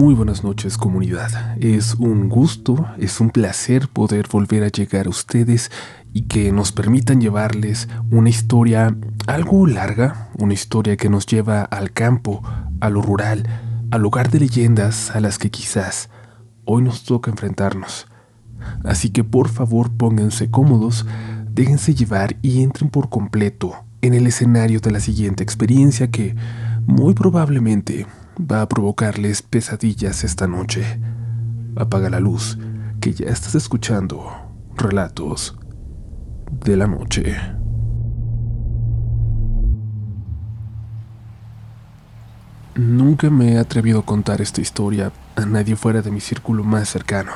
Muy buenas noches comunidad. Es un gusto, es un placer poder volver a llegar a ustedes y que nos permitan llevarles una historia algo larga, una historia que nos lleva al campo, a lo rural, al lugar de leyendas a las que quizás hoy nos toca enfrentarnos. Así que por favor pónganse cómodos, déjense llevar y entren por completo en el escenario de la siguiente experiencia que muy probablemente va a provocarles pesadillas esta noche. Apaga la luz, que ya estás escuchando relatos de la noche. Nunca me he atrevido a contar esta historia a nadie fuera de mi círculo más cercano,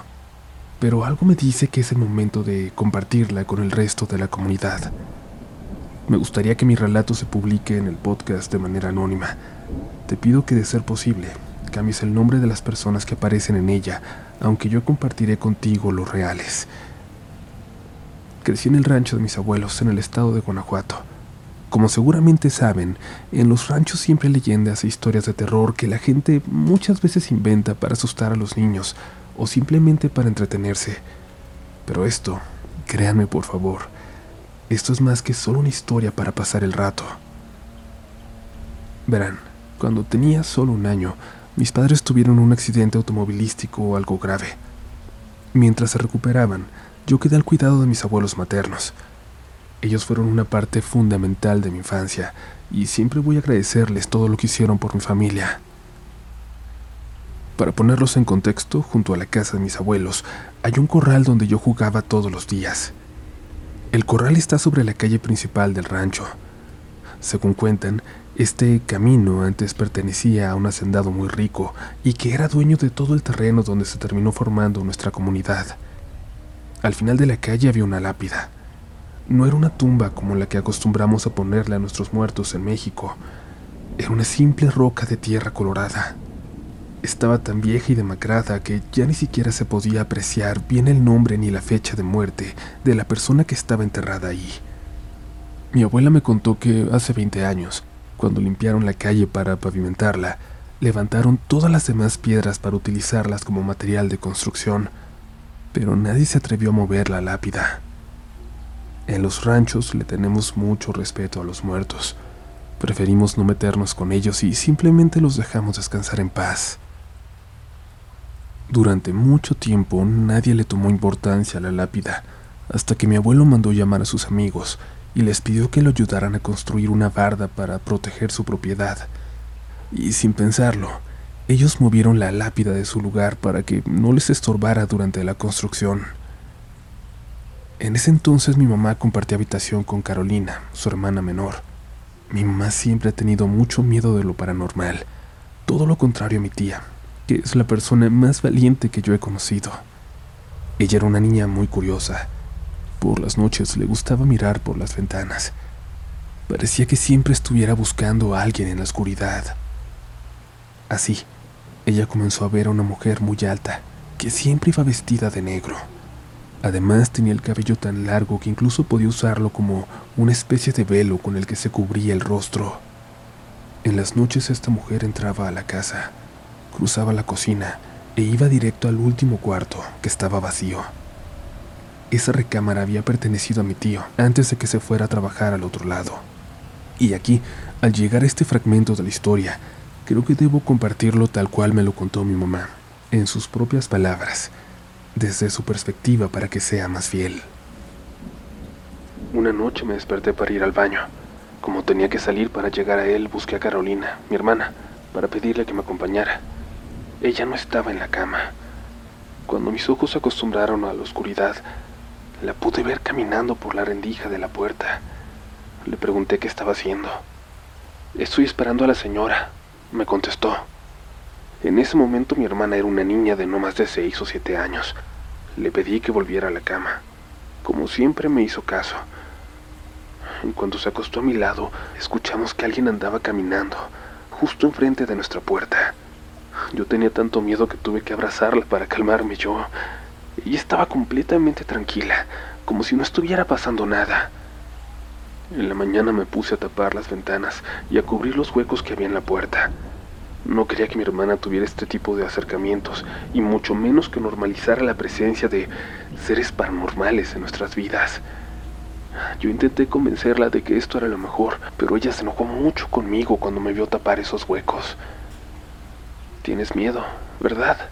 pero algo me dice que es el momento de compartirla con el resto de la comunidad. Me gustaría que mi relato se publique en el podcast de manera anónima, te pido que, de ser posible, cambies el nombre de las personas que aparecen en ella, aunque yo compartiré contigo los reales. Crecí en el rancho de mis abuelos en el estado de Guanajuato. Como seguramente saben, en los ranchos siempre hay leyendas e historias de terror que la gente muchas veces inventa para asustar a los niños o simplemente para entretenerse. Pero esto, créanme por favor, esto es más que solo una historia para pasar el rato. Verán, cuando tenía solo un año, mis padres tuvieron un accidente automovilístico algo grave. Mientras se recuperaban, yo quedé al cuidado de mis abuelos maternos. Ellos fueron una parte fundamental de mi infancia y siempre voy a agradecerles todo lo que hicieron por mi familia. Para ponerlos en contexto, junto a la casa de mis abuelos hay un corral donde yo jugaba todos los días. El corral está sobre la calle principal del rancho. Según cuentan, este camino antes pertenecía a un hacendado muy rico y que era dueño de todo el terreno donde se terminó formando nuestra comunidad. Al final de la calle había una lápida. No era una tumba como la que acostumbramos a ponerle a nuestros muertos en México. Era una simple roca de tierra colorada. Estaba tan vieja y demacrada que ya ni siquiera se podía apreciar bien el nombre ni la fecha de muerte de la persona que estaba enterrada ahí. Mi abuela me contó que hace 20 años, cuando limpiaron la calle para pavimentarla, levantaron todas las demás piedras para utilizarlas como material de construcción, pero nadie se atrevió a mover la lápida. En los ranchos le tenemos mucho respeto a los muertos. Preferimos no meternos con ellos y simplemente los dejamos descansar en paz. Durante mucho tiempo nadie le tomó importancia a la lápida, hasta que mi abuelo mandó llamar a sus amigos y les pidió que lo ayudaran a construir una barda para proteger su propiedad. Y sin pensarlo, ellos movieron la lápida de su lugar para que no les estorbara durante la construcción. En ese entonces mi mamá compartía habitación con Carolina, su hermana menor. Mi mamá siempre ha tenido mucho miedo de lo paranormal, todo lo contrario a mi tía, que es la persona más valiente que yo he conocido. Ella era una niña muy curiosa, por las noches le gustaba mirar por las ventanas. Parecía que siempre estuviera buscando a alguien en la oscuridad. Así, ella comenzó a ver a una mujer muy alta, que siempre iba vestida de negro. Además tenía el cabello tan largo que incluso podía usarlo como una especie de velo con el que se cubría el rostro. En las noches esta mujer entraba a la casa, cruzaba la cocina e iba directo al último cuarto, que estaba vacío. Esa recámara había pertenecido a mi tío antes de que se fuera a trabajar al otro lado. Y aquí, al llegar a este fragmento de la historia, creo que debo compartirlo tal cual me lo contó mi mamá, en sus propias palabras, desde su perspectiva para que sea más fiel. Una noche me desperté para ir al baño. Como tenía que salir para llegar a él, busqué a Carolina, mi hermana, para pedirle que me acompañara. Ella no estaba en la cama. Cuando mis ojos se acostumbraron a la oscuridad, la pude ver caminando por la rendija de la puerta. Le pregunté qué estaba haciendo. Estoy esperando a la señora, me contestó. En ese momento mi hermana era una niña de no más de seis o siete años. Le pedí que volviera a la cama. Como siempre me hizo caso. En cuanto se acostó a mi lado, escuchamos que alguien andaba caminando, justo enfrente de nuestra puerta. Yo tenía tanto miedo que tuve que abrazarla para calmarme yo y estaba completamente tranquila, como si no estuviera pasando nada. En la mañana me puse a tapar las ventanas y a cubrir los huecos que había en la puerta. No quería que mi hermana tuviera este tipo de acercamientos, y mucho menos que normalizara la presencia de seres paranormales en nuestras vidas. Yo intenté convencerla de que esto era lo mejor, pero ella se enojó mucho conmigo cuando me vio tapar esos huecos. Tienes miedo, ¿verdad?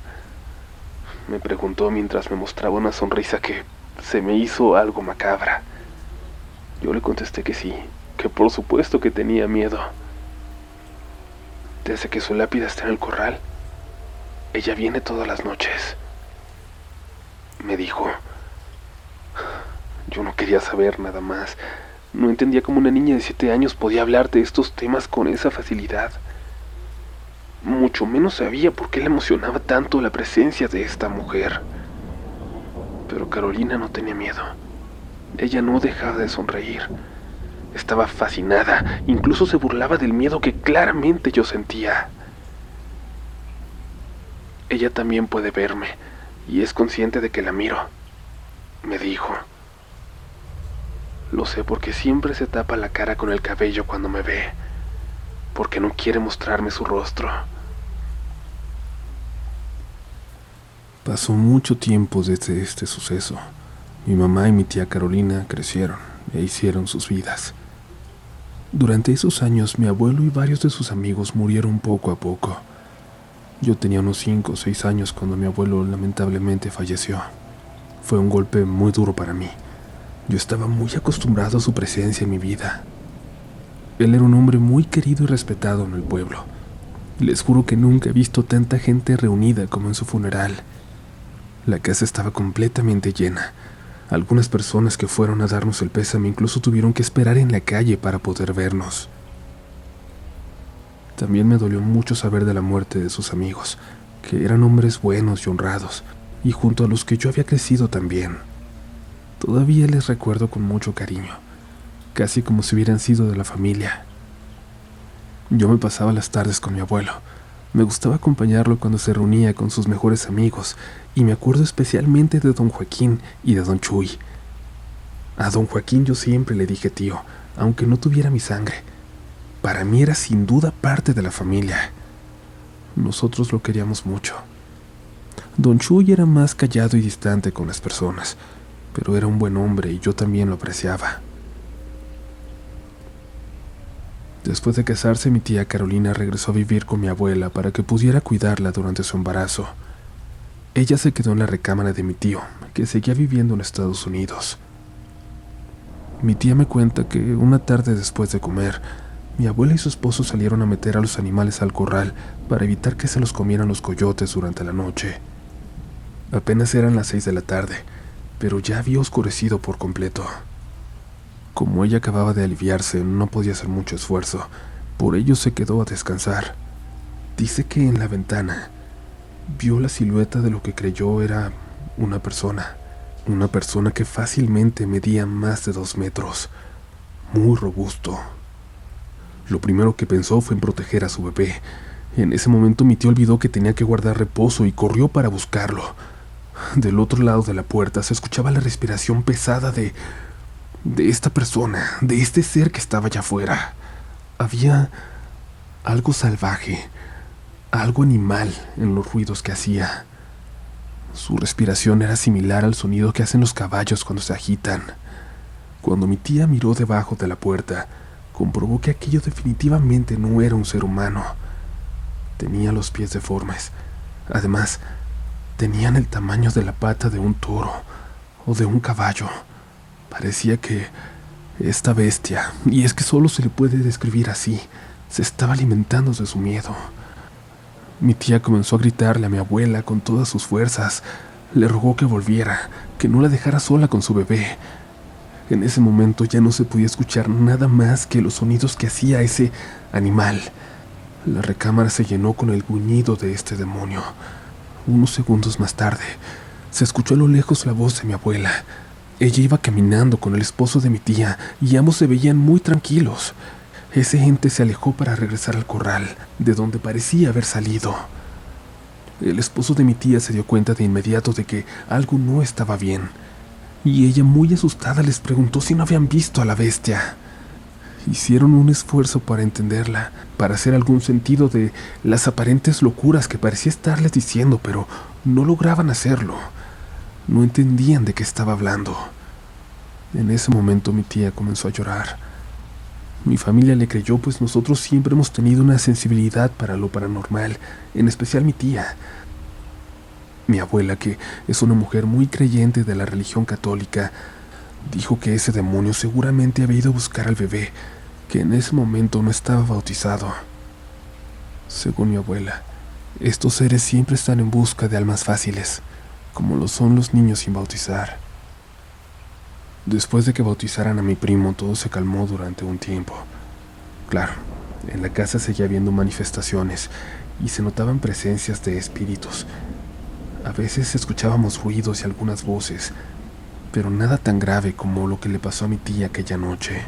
Me preguntó mientras me mostraba una sonrisa que se me hizo algo macabra. Yo le contesté que sí, que por supuesto que tenía miedo. Desde que su lápida está en el corral, ella viene todas las noches. Me dijo. Yo no quería saber nada más. No entendía cómo una niña de siete años podía hablar de estos temas con esa facilidad. Mucho menos sabía por qué le emocionaba tanto la presencia de esta mujer. Pero Carolina no tenía miedo. Ella no dejaba de sonreír. Estaba fascinada, incluso se burlaba del miedo que claramente yo sentía. Ella también puede verme y es consciente de que la miro, me dijo. Lo sé porque siempre se tapa la cara con el cabello cuando me ve, porque no quiere mostrarme su rostro. Pasó mucho tiempo desde este suceso. Mi mamá y mi tía Carolina crecieron e hicieron sus vidas. Durante esos años mi abuelo y varios de sus amigos murieron poco a poco. Yo tenía unos 5 o 6 años cuando mi abuelo lamentablemente falleció. Fue un golpe muy duro para mí. Yo estaba muy acostumbrado a su presencia en mi vida. Él era un hombre muy querido y respetado en el pueblo. Les juro que nunca he visto tanta gente reunida como en su funeral. La casa estaba completamente llena algunas personas que fueron a darnos el pésame incluso tuvieron que esperar en la calle para poder vernos. También me dolió mucho saber de la muerte de sus amigos, que eran hombres buenos y honrados, y junto a los que yo había crecido también. Todavía les recuerdo con mucho cariño, casi como si hubieran sido de la familia. Yo me pasaba las tardes con mi abuelo, me gustaba acompañarlo cuando se reunía con sus mejores amigos, y me acuerdo especialmente de don Joaquín y de don Chuy. A don Joaquín yo siempre le dije tío, aunque no tuviera mi sangre. Para mí era sin duda parte de la familia. Nosotros lo queríamos mucho. Don Chuy era más callado y distante con las personas, pero era un buen hombre y yo también lo apreciaba. Después de casarse, mi tía Carolina regresó a vivir con mi abuela para que pudiera cuidarla durante su embarazo. Ella se quedó en la recámara de mi tío, que seguía viviendo en Estados Unidos. Mi tía me cuenta que una tarde después de comer, mi abuela y su esposo salieron a meter a los animales al corral para evitar que se los comieran los coyotes durante la noche. Apenas eran las seis de la tarde, pero ya había oscurecido por completo. Como ella acababa de aliviarse, no podía hacer mucho esfuerzo, por ello se quedó a descansar. Dice que en la ventana vio la silueta de lo que creyó era una persona, una persona que fácilmente medía más de dos metros, muy robusto. Lo primero que pensó fue en proteger a su bebé. En ese momento mi tío olvidó que tenía que guardar reposo y corrió para buscarlo. Del otro lado de la puerta se escuchaba la respiración pesada de de esta persona, de este ser que estaba allá afuera. Había algo salvaje, algo animal en los ruidos que hacía. Su respiración era similar al sonido que hacen los caballos cuando se agitan. Cuando mi tía miró debajo de la puerta, comprobó que aquello definitivamente no era un ser humano. Tenía los pies deformes. Además, tenían el tamaño de la pata de un toro o de un caballo. Parecía que esta bestia, y es que solo se le puede describir así, se estaba alimentando de su miedo. Mi tía comenzó a gritarle a mi abuela con todas sus fuerzas. Le rogó que volviera, que no la dejara sola con su bebé. En ese momento ya no se podía escuchar nada más que los sonidos que hacía ese animal. La recámara se llenó con el gruñido de este demonio. Unos segundos más tarde, se escuchó a lo lejos la voz de mi abuela. Ella iba caminando con el esposo de mi tía y ambos se veían muy tranquilos. Ese ente se alejó para regresar al corral, de donde parecía haber salido. El esposo de mi tía se dio cuenta de inmediato de que algo no estaba bien, y ella muy asustada les preguntó si no habían visto a la bestia. Hicieron un esfuerzo para entenderla, para hacer algún sentido de las aparentes locuras que parecía estarles diciendo, pero no lograban hacerlo. No entendían de qué estaba hablando. En ese momento mi tía comenzó a llorar. Mi familia le creyó, pues nosotros siempre hemos tenido una sensibilidad para lo paranormal, en especial mi tía. Mi abuela, que es una mujer muy creyente de la religión católica, dijo que ese demonio seguramente había ido a buscar al bebé, que en ese momento no estaba bautizado. Según mi abuela, estos seres siempre están en busca de almas fáciles, como lo son los niños sin bautizar. Después de que bautizaran a mi primo, todo se calmó durante un tiempo. Claro, en la casa seguía habiendo manifestaciones y se notaban presencias de espíritus. A veces escuchábamos ruidos y algunas voces, pero nada tan grave como lo que le pasó a mi tía aquella noche.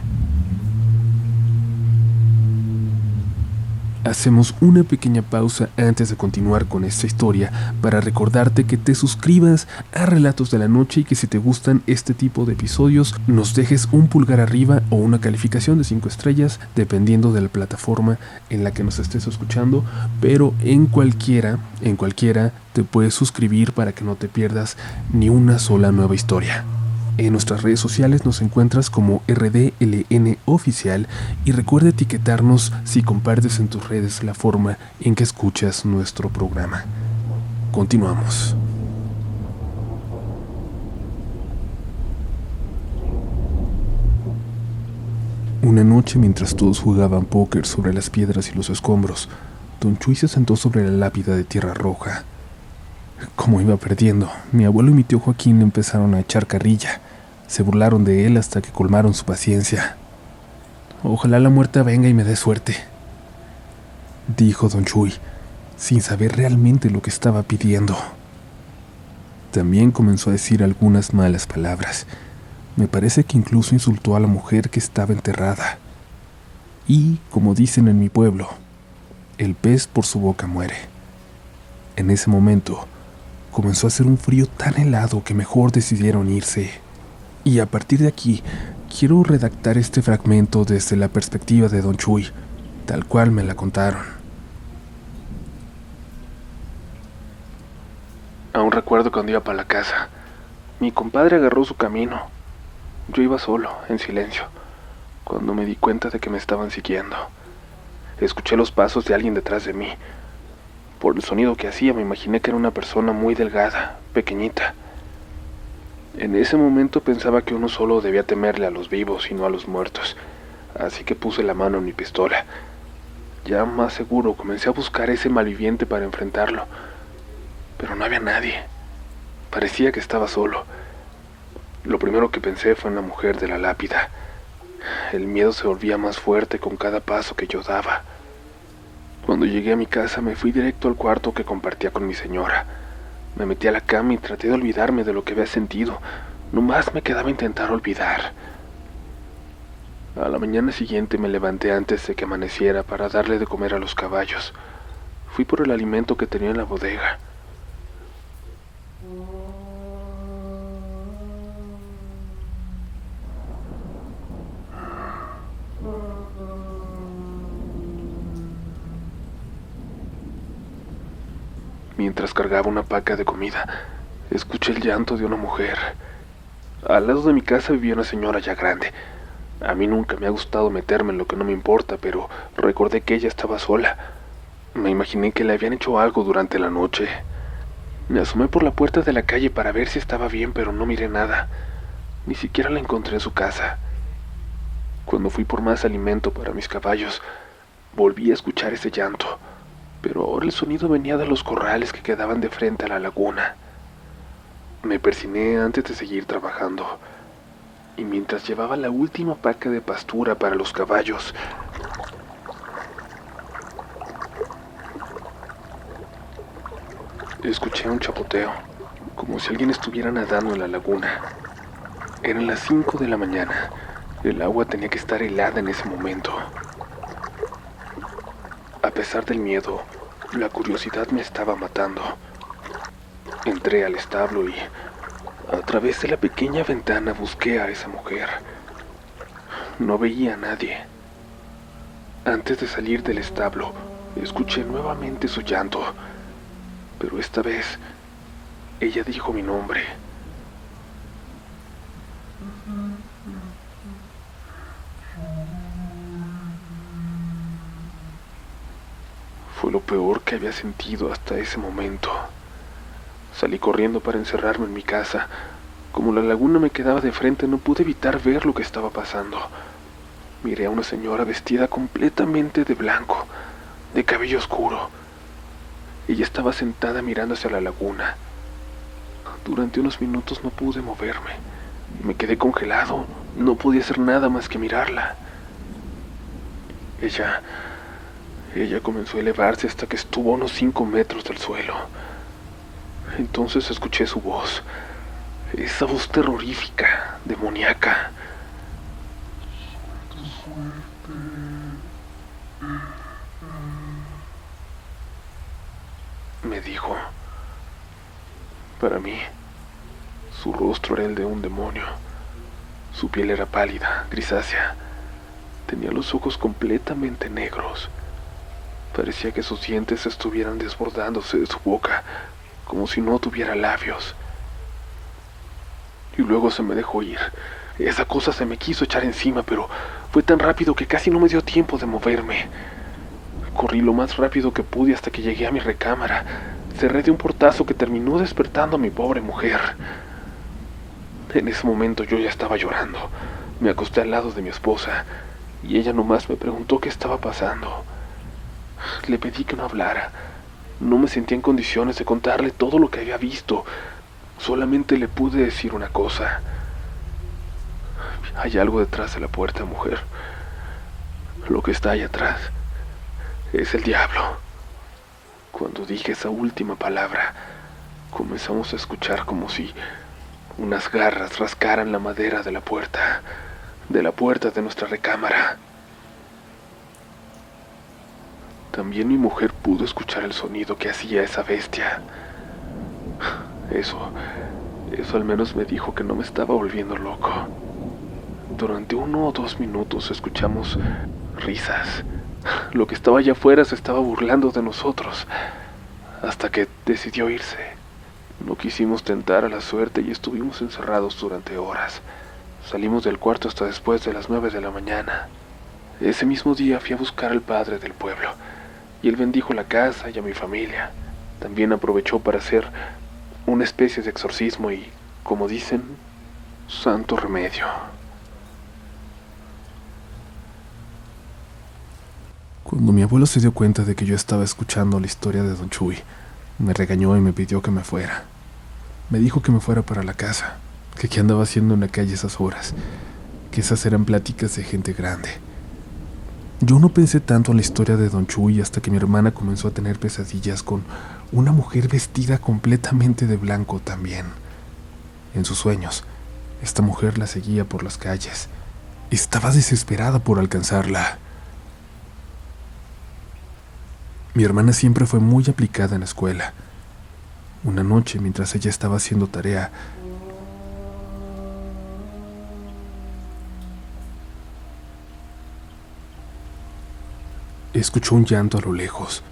Hacemos una pequeña pausa antes de continuar con esta historia para recordarte que te suscribas a Relatos de la Noche y que si te gustan este tipo de episodios nos dejes un pulgar arriba o una calificación de 5 estrellas dependiendo de la plataforma en la que nos estés escuchando, pero en cualquiera, en cualquiera te puedes suscribir para que no te pierdas ni una sola nueva historia. En nuestras redes sociales nos encuentras como RDLN Oficial y recuerda etiquetarnos si compartes en tus redes la forma en que escuchas nuestro programa. Continuamos. Una noche mientras todos jugaban póker sobre las piedras y los escombros, Don Chuy se sentó sobre la lápida de tierra roja como iba perdiendo, mi abuelo y mi tío Joaquín empezaron a echar carrilla. Se burlaron de él hasta que colmaron su paciencia. Ojalá la muerte venga y me dé suerte, dijo don Chuy, sin saber realmente lo que estaba pidiendo. También comenzó a decir algunas malas palabras. Me parece que incluso insultó a la mujer que estaba enterrada. Y, como dicen en mi pueblo, el pez por su boca muere. En ese momento, comenzó a hacer un frío tan helado que mejor decidieron irse. Y a partir de aquí, quiero redactar este fragmento desde la perspectiva de Don Chuy, tal cual me la contaron. Aún recuerdo cuando iba para la casa. Mi compadre agarró su camino. Yo iba solo, en silencio, cuando me di cuenta de que me estaban siguiendo. Escuché los pasos de alguien detrás de mí por el sonido que hacía me imaginé que era una persona muy delgada, pequeñita. En ese momento pensaba que uno solo debía temerle a los vivos y no a los muertos, así que puse la mano en mi pistola. Ya más seguro comencé a buscar ese malviviente para enfrentarlo, pero no había nadie. Parecía que estaba solo. Lo primero que pensé fue en la mujer de la lápida. El miedo se volvía más fuerte con cada paso que yo daba. Cuando llegué a mi casa me fui directo al cuarto que compartía con mi señora. Me metí a la cama y traté de olvidarme de lo que había sentido. No más me quedaba intentar olvidar. A la mañana siguiente me levanté antes de que amaneciera para darle de comer a los caballos. Fui por el alimento que tenía en la bodega. Mientras cargaba una paca de comida, escuché el llanto de una mujer. Al lado de mi casa vivía una señora ya grande. A mí nunca me ha gustado meterme en lo que no me importa, pero recordé que ella estaba sola. Me imaginé que le habían hecho algo durante la noche. Me asomé por la puerta de la calle para ver si estaba bien, pero no miré nada. Ni siquiera la encontré en su casa. Cuando fui por más alimento para mis caballos, volví a escuchar ese llanto pero ahora el sonido venía de los corrales que quedaban de frente a la laguna. Me persiné antes de seguir trabajando, y mientras llevaba la última paca de pastura para los caballos, escuché un chapoteo, como si alguien estuviera nadando en la laguna. Eran las 5 de la mañana. El agua tenía que estar helada en ese momento. A pesar del miedo, la curiosidad me estaba matando. Entré al establo y a través de la pequeña ventana busqué a esa mujer. No veía a nadie. Antes de salir del establo, escuché nuevamente su llanto, pero esta vez ella dijo mi nombre. Peor que había sentido hasta ese momento. Salí corriendo para encerrarme en mi casa. Como la laguna me quedaba de frente, no pude evitar ver lo que estaba pasando. Miré a una señora vestida completamente de blanco, de cabello oscuro. Ella estaba sentada mirando hacia la laguna. Durante unos minutos no pude moverme. Me quedé congelado. No podía hacer nada más que mirarla. Ella ella comenzó a elevarse hasta que estuvo a unos cinco metros del suelo. Entonces escuché su voz, esa voz terrorífica, demoníaca. Me dijo, para mí, su rostro era el de un demonio. Su piel era pálida, grisácea. Tenía los ojos completamente negros. Parecía que sus dientes estuvieran desbordándose de su boca, como si no tuviera labios. Y luego se me dejó ir. Esa cosa se me quiso echar encima, pero fue tan rápido que casi no me dio tiempo de moverme. Corrí lo más rápido que pude hasta que llegué a mi recámara. Cerré de un portazo que terminó despertando a mi pobre mujer. En ese momento yo ya estaba llorando. Me acosté al lado de mi esposa y ella nomás me preguntó qué estaba pasando. Le pedí que no hablara. No me sentía en condiciones de contarle todo lo que había visto. Solamente le pude decir una cosa. Hay algo detrás de la puerta, mujer. Lo que está ahí atrás es el diablo. Cuando dije esa última palabra, comenzamos a escuchar como si unas garras rascaran la madera de la puerta, de la puerta de nuestra recámara. También mi mujer pudo escuchar el sonido que hacía esa bestia. Eso, eso al menos me dijo que no me estaba volviendo loco. Durante uno o dos minutos escuchamos risas. Lo que estaba allá afuera se estaba burlando de nosotros, hasta que decidió irse. No quisimos tentar a la suerte y estuvimos encerrados durante horas. Salimos del cuarto hasta después de las nueve de la mañana. Ese mismo día fui a buscar al padre del pueblo y él bendijo la casa y a mi familia. También aprovechó para hacer una especie de exorcismo y, como dicen, santo remedio. Cuando mi abuelo se dio cuenta de que yo estaba escuchando la historia de Don Chuy, me regañó y me pidió que me fuera. Me dijo que me fuera para la casa, que qué andaba haciendo en la calle esas horas, que esas eran pláticas de gente grande. Yo no pensé tanto en la historia de Don Chuy hasta que mi hermana comenzó a tener pesadillas con una mujer vestida completamente de blanco también. En sus sueños, esta mujer la seguía por las calles. Estaba desesperada por alcanzarla. Mi hermana siempre fue muy aplicada en la escuela. Una noche, mientras ella estaba haciendo tarea, escuchó un llanto a lo lejos,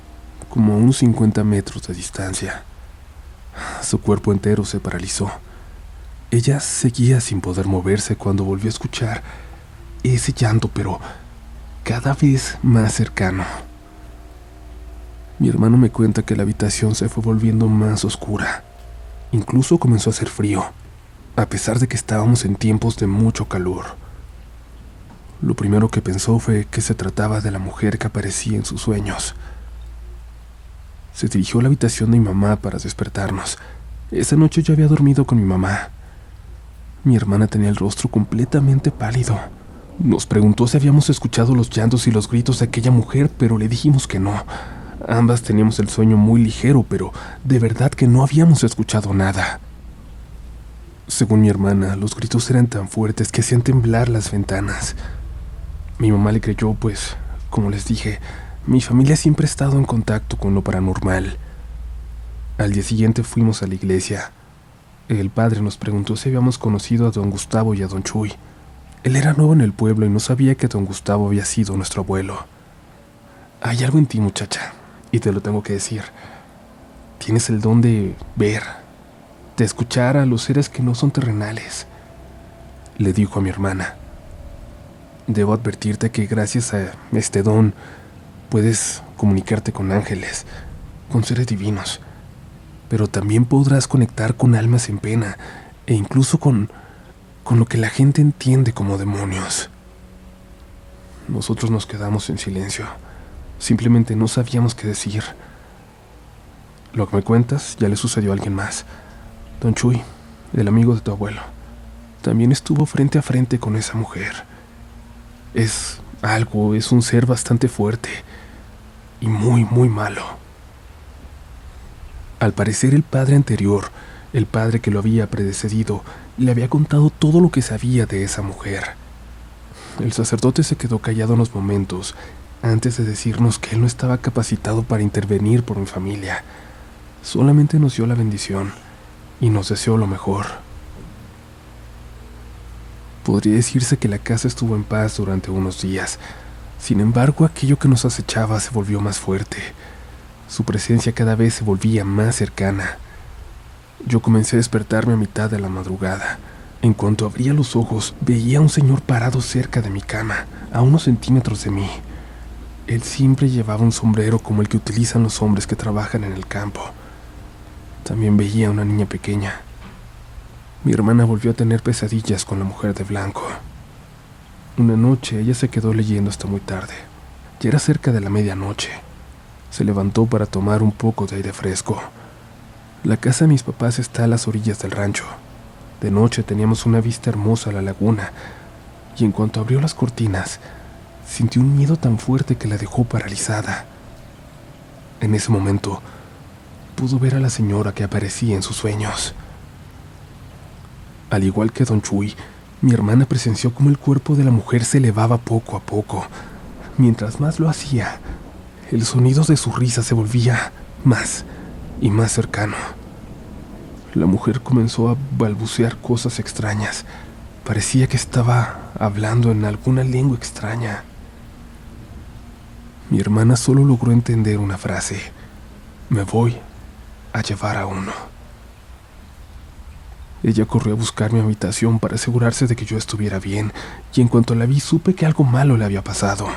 como a unos 50 metros de distancia. Su cuerpo entero se paralizó. Ella seguía sin poder moverse cuando volvió a escuchar ese llanto, pero cada vez más cercano. Mi hermano me cuenta que la habitación se fue volviendo más oscura. Incluso comenzó a hacer frío, a pesar de que estábamos en tiempos de mucho calor. Lo primero que pensó fue que se trataba de la mujer que aparecía en sus sueños. Se dirigió a la habitación de mi mamá para despertarnos. Esa noche yo había dormido con mi mamá. Mi hermana tenía el rostro completamente pálido. Nos preguntó si habíamos escuchado los llantos y los gritos de aquella mujer, pero le dijimos que no. Ambas teníamos el sueño muy ligero, pero de verdad que no habíamos escuchado nada. Según mi hermana, los gritos eran tan fuertes que hacían temblar las ventanas. Mi mamá le creyó, pues, como les dije, mi familia siempre ha estado en contacto con lo paranormal. Al día siguiente fuimos a la iglesia. El padre nos preguntó si habíamos conocido a don Gustavo y a don Chuy. Él era nuevo en el pueblo y no sabía que don Gustavo había sido nuestro abuelo. Hay algo en ti, muchacha, y te lo tengo que decir. Tienes el don de ver, de escuchar a los seres que no son terrenales, le dijo a mi hermana. Debo advertirte que gracias a este don puedes comunicarte con ángeles, con seres divinos, pero también podrás conectar con almas en pena e incluso con, con lo que la gente entiende como demonios. Nosotros nos quedamos en silencio. Simplemente no sabíamos qué decir. Lo que me cuentas ya le sucedió a alguien más. Don Chuy, el amigo de tu abuelo, también estuvo frente a frente con esa mujer. Es algo, es un ser bastante fuerte y muy, muy malo. Al parecer el padre anterior, el padre que lo había predecedido, le había contado todo lo que sabía de esa mujer. El sacerdote se quedó callado unos momentos antes de decirnos que él no estaba capacitado para intervenir por mi familia. Solamente nos dio la bendición y nos deseó lo mejor. Podría decirse que la casa estuvo en paz durante unos días. Sin embargo, aquello que nos acechaba se volvió más fuerte. Su presencia cada vez se volvía más cercana. Yo comencé a despertarme a mitad de la madrugada. En cuanto abría los ojos, veía a un señor parado cerca de mi cama, a unos centímetros de mí. Él siempre llevaba un sombrero como el que utilizan los hombres que trabajan en el campo. También veía a una niña pequeña. Mi hermana volvió a tener pesadillas con la mujer de blanco. Una noche ella se quedó leyendo hasta muy tarde. Ya era cerca de la medianoche. Se levantó para tomar un poco de aire fresco. La casa de mis papás está a las orillas del rancho. De noche teníamos una vista hermosa a la laguna, y en cuanto abrió las cortinas, sintió un miedo tan fuerte que la dejó paralizada. En ese momento, pudo ver a la señora que aparecía en sus sueños. Al igual que don Chuy, mi hermana presenció cómo el cuerpo de la mujer se elevaba poco a poco. Mientras más lo hacía, el sonido de su risa se volvía más y más cercano. La mujer comenzó a balbucear cosas extrañas. Parecía que estaba hablando en alguna lengua extraña. Mi hermana solo logró entender una frase. Me voy a llevar a uno. Ella corrió a buscar mi habitación para asegurarse de que yo estuviera bien, y en cuanto la vi supe que algo malo le había pasado.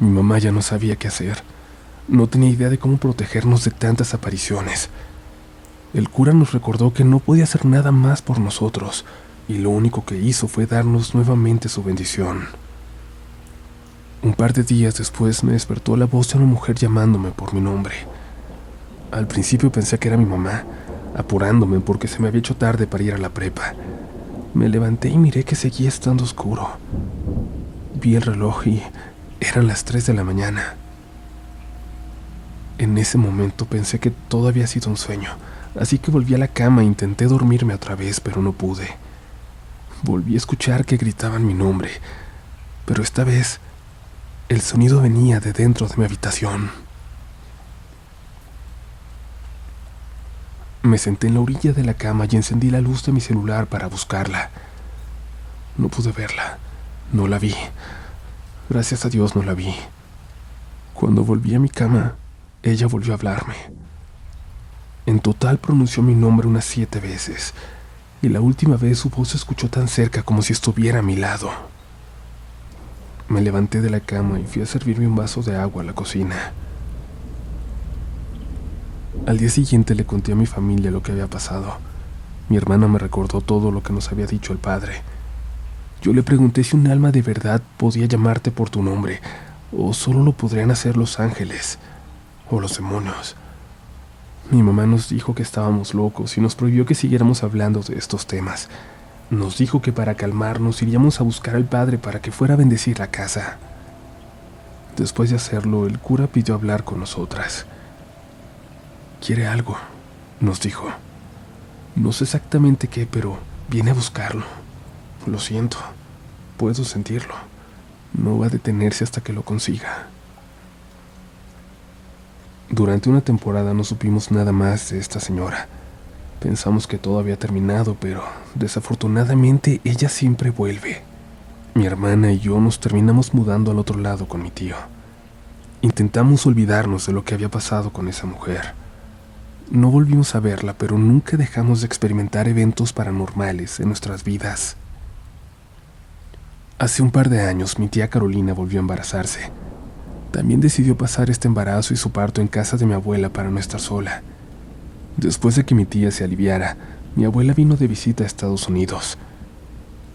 Mi mamá ya no sabía qué hacer. No tenía idea de cómo protegernos de tantas apariciones. El cura nos recordó que no podía hacer nada más por nosotros, y lo único que hizo fue darnos nuevamente su bendición. Un par de días después me despertó la voz de una mujer llamándome por mi nombre. Al principio pensé que era mi mamá, apurándome porque se me había hecho tarde para ir a la prepa. Me levanté y miré que seguía estando oscuro. Vi el reloj y eran las 3 de la mañana. En ese momento pensé que todo había sido un sueño así que volví a la cama e intenté dormirme otra vez, pero no pude. Volví a escuchar que gritaban mi nombre, pero esta vez el sonido venía de dentro de mi habitación. Me senté en la orilla de la cama y encendí la luz de mi celular para buscarla. No pude verla, no la vi. Gracias a Dios no la vi. Cuando volví a mi cama, ella volvió a hablarme. En total pronunció mi nombre unas siete veces, y la última vez su voz se escuchó tan cerca como si estuviera a mi lado. Me levanté de la cama y fui a servirme un vaso de agua a la cocina. Al día siguiente le conté a mi familia lo que había pasado. Mi hermana me recordó todo lo que nos había dicho el padre. Yo le pregunté si un alma de verdad podía llamarte por tu nombre, o solo lo podrían hacer los ángeles o los demonios. Mi mamá nos dijo que estábamos locos y nos prohibió que siguiéramos hablando de estos temas. Nos dijo que para calmarnos iríamos a buscar al padre para que fuera a bendecir la casa. Después de hacerlo, el cura pidió hablar con nosotras. Quiere algo, nos dijo. No sé exactamente qué, pero viene a buscarlo. Lo siento, puedo sentirlo. No va a detenerse hasta que lo consiga. Durante una temporada no supimos nada más de esta señora. Pensamos que todo había terminado, pero desafortunadamente ella siempre vuelve. Mi hermana y yo nos terminamos mudando al otro lado con mi tío. Intentamos olvidarnos de lo que había pasado con esa mujer. No volvimos a verla, pero nunca dejamos de experimentar eventos paranormales en nuestras vidas. Hace un par de años mi tía Carolina volvió a embarazarse. También decidió pasar este embarazo y su parto en casa de mi abuela para no estar sola. Después de que mi tía se aliviara, mi abuela vino de visita a Estados Unidos.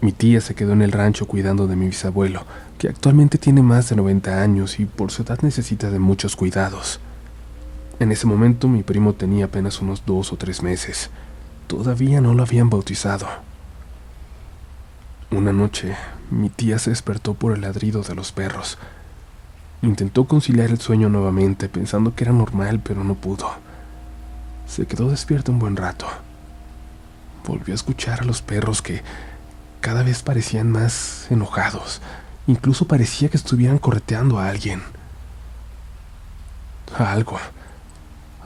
Mi tía se quedó en el rancho cuidando de mi bisabuelo, que actualmente tiene más de 90 años y por su edad necesita de muchos cuidados. En ese momento mi primo tenía apenas unos dos o tres meses. Todavía no lo habían bautizado. Una noche, mi tía se despertó por el ladrido de los perros. Intentó conciliar el sueño nuevamente, pensando que era normal, pero no pudo. Se quedó despierta un buen rato. Volvió a escuchar a los perros que cada vez parecían más enojados. Incluso parecía que estuvieran correteando a alguien. A algo.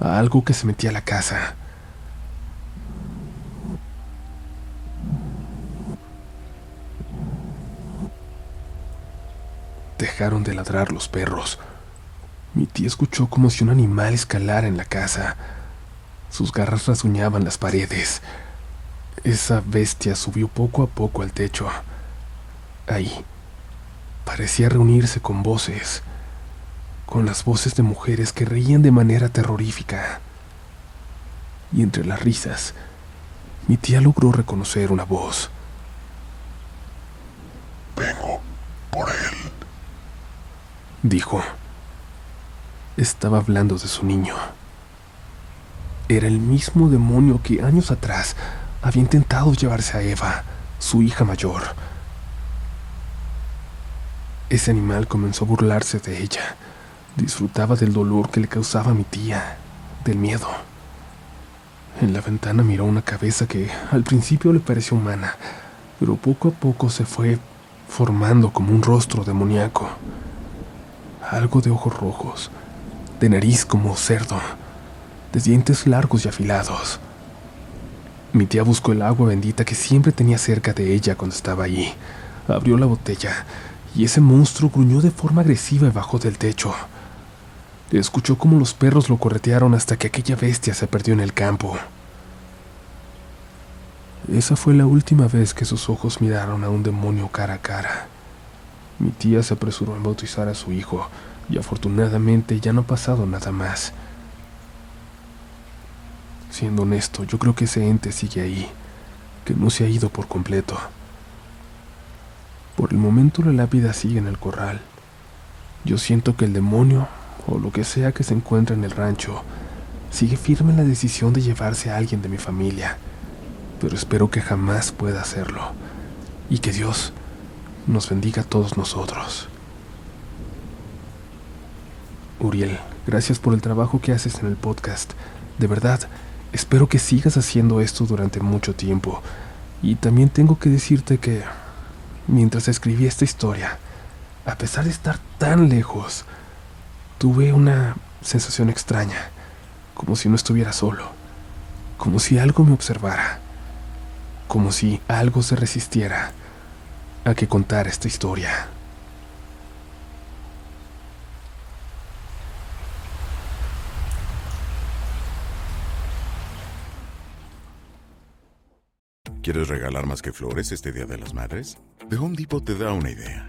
A algo que se metía a la casa. Dejaron de ladrar los perros. Mi tía escuchó como si un animal escalara en la casa. Sus garras rasguñaban las paredes. Esa bestia subió poco a poco al techo. Ahí, parecía reunirse con voces, con las voces de mujeres que reían de manera terrorífica. Y entre las risas, mi tía logró reconocer una voz. Vengo por él, dijo. Estaba hablando de su niño. Era el mismo demonio que años atrás había intentado llevarse a Eva, su hija mayor. Ese animal comenzó a burlarse de ella. Disfrutaba del dolor que le causaba mi tía, del miedo. En la ventana miró una cabeza que al principio le pareció humana, pero poco a poco se fue formando como un rostro demoníaco. Algo de ojos rojos, de nariz como cerdo, de dientes largos y afilados. Mi tía buscó el agua bendita que siempre tenía cerca de ella cuando estaba allí. Abrió la botella y ese monstruo gruñó de forma agresiva y bajó del techo. Escuchó cómo los perros lo corretearon hasta que aquella bestia se perdió en el campo. Esa fue la última vez que sus ojos miraron a un demonio cara a cara. Mi tía se apresuró a bautizar a su hijo y afortunadamente ya no ha pasado nada más. Siendo honesto, yo creo que ese ente sigue ahí, que no se ha ido por completo. Por el momento la lápida sigue en el corral. Yo siento que el demonio, o lo que sea que se encuentra en el rancho, sigue firme en la decisión de llevarse a alguien de mi familia, pero espero que jamás pueda hacerlo, y que Dios nos bendiga a todos nosotros. Uriel, gracias por el trabajo que haces en el podcast. De verdad, Espero que sigas haciendo esto durante mucho tiempo. Y también tengo que decirte que, mientras escribí esta historia, a pesar de estar tan lejos, tuve una sensación extraña, como si no estuviera solo, como si algo me observara, como si algo se resistiera a que contara esta historia. ¿Quieres regalar más que flores este Día de las Madres? The Home Depot te da una idea.